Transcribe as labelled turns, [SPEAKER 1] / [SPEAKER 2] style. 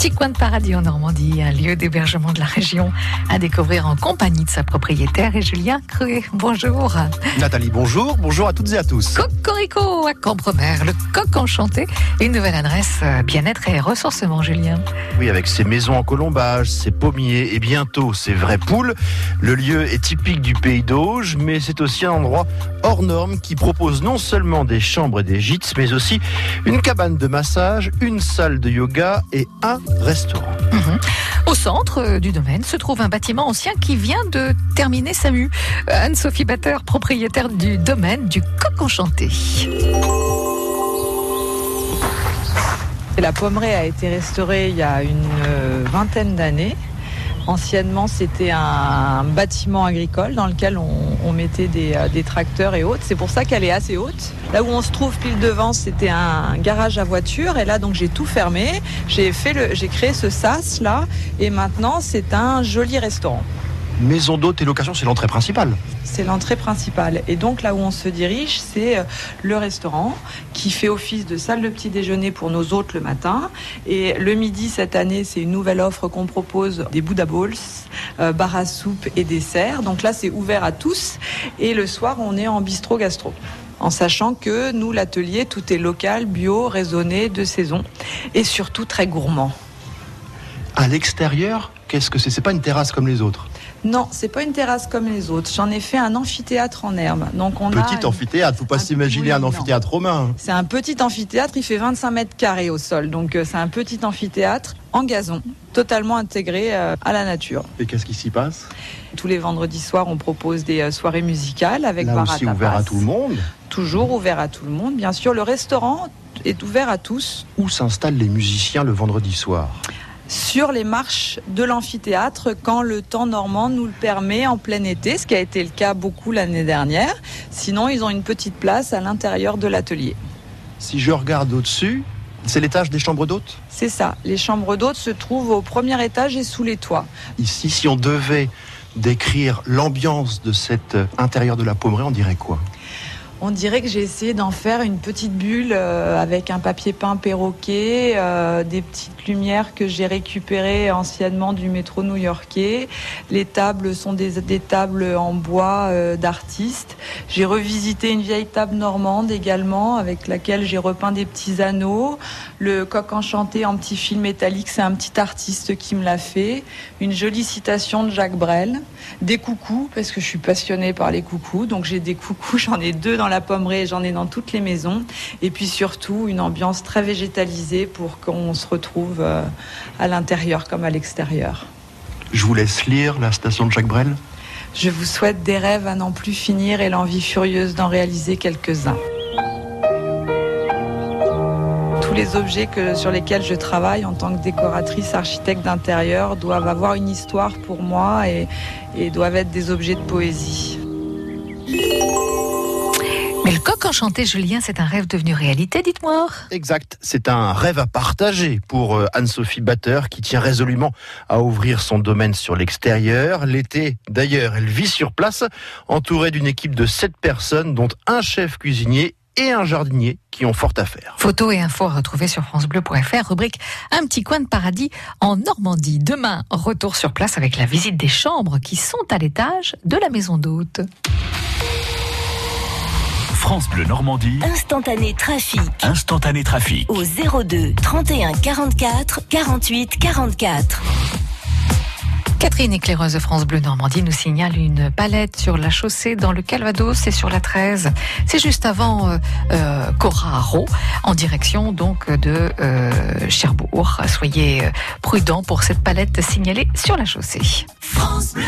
[SPEAKER 1] petit coin de paradis en Normandie, un lieu d'hébergement de la région à découvrir en compagnie de sa propriétaire et Julien Cruet. Bonjour.
[SPEAKER 2] Nathalie, bonjour. Bonjour à toutes et à tous.
[SPEAKER 1] Cocorico à Campremer, le coq enchanté. Une nouvelle adresse euh, bien-être et ressourcement, Julien.
[SPEAKER 2] Oui, avec ses maisons en colombage, ses pommiers et bientôt ses vraies poules. Le lieu est typique du pays d'Auge, mais c'est aussi un endroit hors norme qui propose non seulement des chambres et des gîtes, mais aussi une cabane de massage, une salle de yoga et un restaurant.
[SPEAKER 1] Mhm. Au centre euh, du domaine se trouve un bâtiment ancien qui vient de terminer sa mue. Anne-Sophie Batteur, propriétaire du domaine du Coq Enchanté.
[SPEAKER 3] La pommeraie a été restaurée il y a une euh, vingtaine d'années. Anciennement, c'était un bâtiment agricole dans lequel on, mettait des, euh, des, tracteurs et autres. C'est pour ça qu'elle est assez haute. Là où on se trouve pile devant, c'était un garage à voiture. Et là, donc, j'ai tout fermé. J'ai fait le, j'ai créé ce sas là. Et maintenant, c'est un joli restaurant
[SPEAKER 2] maison d'hôtes et location, c'est l'entrée principale.
[SPEAKER 3] C'est l'entrée principale. Et donc là où on se dirige, c'est euh, le restaurant qui fait office de salle de petit déjeuner pour nos hôtes le matin. Et le midi, cette année, c'est une nouvelle offre qu'on propose des Buddha Bowls, euh, bar à soupe et dessert. Donc là, c'est ouvert à tous. Et le soir, on est en bistrot gastro en sachant que nous, l'atelier, tout est local, bio, raisonné, de saison et surtout très gourmand.
[SPEAKER 2] À l'extérieur, qu'est-ce que c'est? C'est pas une terrasse comme les autres
[SPEAKER 3] non, c'est pas une terrasse comme les autres. J'en ai fait un amphithéâtre en herbe.
[SPEAKER 2] Donc on petit amphithéâtre, faut pas s'imaginer un amphithéâtre romain.
[SPEAKER 3] C'est un petit amphithéâtre, il fait 25 mètres carrés au sol. Donc euh, c'est un petit amphithéâtre en gazon, totalement intégré euh, à la nature.
[SPEAKER 2] Et qu'est-ce qui s'y passe?
[SPEAKER 3] Tous les vendredis soirs, on propose des euh, soirées musicales avec
[SPEAKER 2] Là aussi ouvert à tout le monde?
[SPEAKER 3] Toujours ouvert à tout le monde, bien sûr. Le restaurant est ouvert à tous.
[SPEAKER 2] Où s'installent les musiciens le vendredi soir?
[SPEAKER 3] Sur les marches de l'amphithéâtre quand le temps normand nous le permet en plein été, ce qui a été le cas beaucoup l'année dernière. Sinon, ils ont une petite place à l'intérieur de l'atelier.
[SPEAKER 2] Si je regarde au-dessus, c'est l'étage des chambres d'hôtes?
[SPEAKER 3] C'est ça. Les chambres d'hôtes se trouvent au premier étage et sous les toits.
[SPEAKER 2] Ici, si on devait décrire l'ambiance de cet intérieur de la Pommerie, on dirait quoi?
[SPEAKER 3] On dirait que j'ai essayé d'en faire une petite bulle euh, avec un papier peint perroquet, euh, des petites lumières que j'ai récupérées anciennement du métro new-yorkais. Les tables sont des, tables en bois euh, d'artistes. J'ai revisité une vieille table normande également avec laquelle j'ai repeint des petits anneaux. Le coq enchanté en petit fil métallique, c'est un petit artiste qui me l'a fait. Une jolie citation de Jacques Brel. Des coucous, parce que je suis passionnée par les coucous. Donc j'ai des coucous, j'en ai deux dans la pommerie, j'en ai dans toutes les maisons. Et puis surtout, une ambiance très végétalisée pour qu'on se retrouve euh, à l'intérieur comme à l'extérieur.
[SPEAKER 2] Je vous laisse lire la station de Jacques Brel.
[SPEAKER 3] Je vous souhaite des rêves à n'en plus finir et l'envie furieuse d'en réaliser quelques-uns tous les objets que, sur lesquels je travaille en tant que décoratrice, architecte d'intérieur doivent avoir une histoire pour moi et, et doivent être des objets de poésie.
[SPEAKER 1] Le coq enchanté, Julien, c'est un rêve devenu réalité, dites-moi.
[SPEAKER 2] Exact, c'est un rêve à partager pour euh, Anne-Sophie Batteur qui tient résolument à ouvrir son domaine sur l'extérieur. L'été, d'ailleurs, elle vit sur place, entourée d'une équipe de sept personnes, dont un chef cuisinier et un jardinier qui ont fort à faire.
[SPEAKER 1] Photos et infos à retrouver sur francebleu.fr, rubrique Un petit coin de paradis en Normandie. Demain, retour sur place avec la visite des chambres qui sont à l'étage de la maison d'hôte.
[SPEAKER 4] France Bleu Normandie.
[SPEAKER 5] Instantané trafic.
[SPEAKER 4] Instantané trafic.
[SPEAKER 5] Au 02 31 44 48 44.
[SPEAKER 1] Catherine, éclaireuse de France Bleu Normandie, nous signale une palette sur la chaussée dans le Calvados et sur la 13. C'est juste avant euh, euh en direction donc de euh, Cherbourg. Soyez euh, prudents pour cette palette signalée sur la chaussée. France Bleu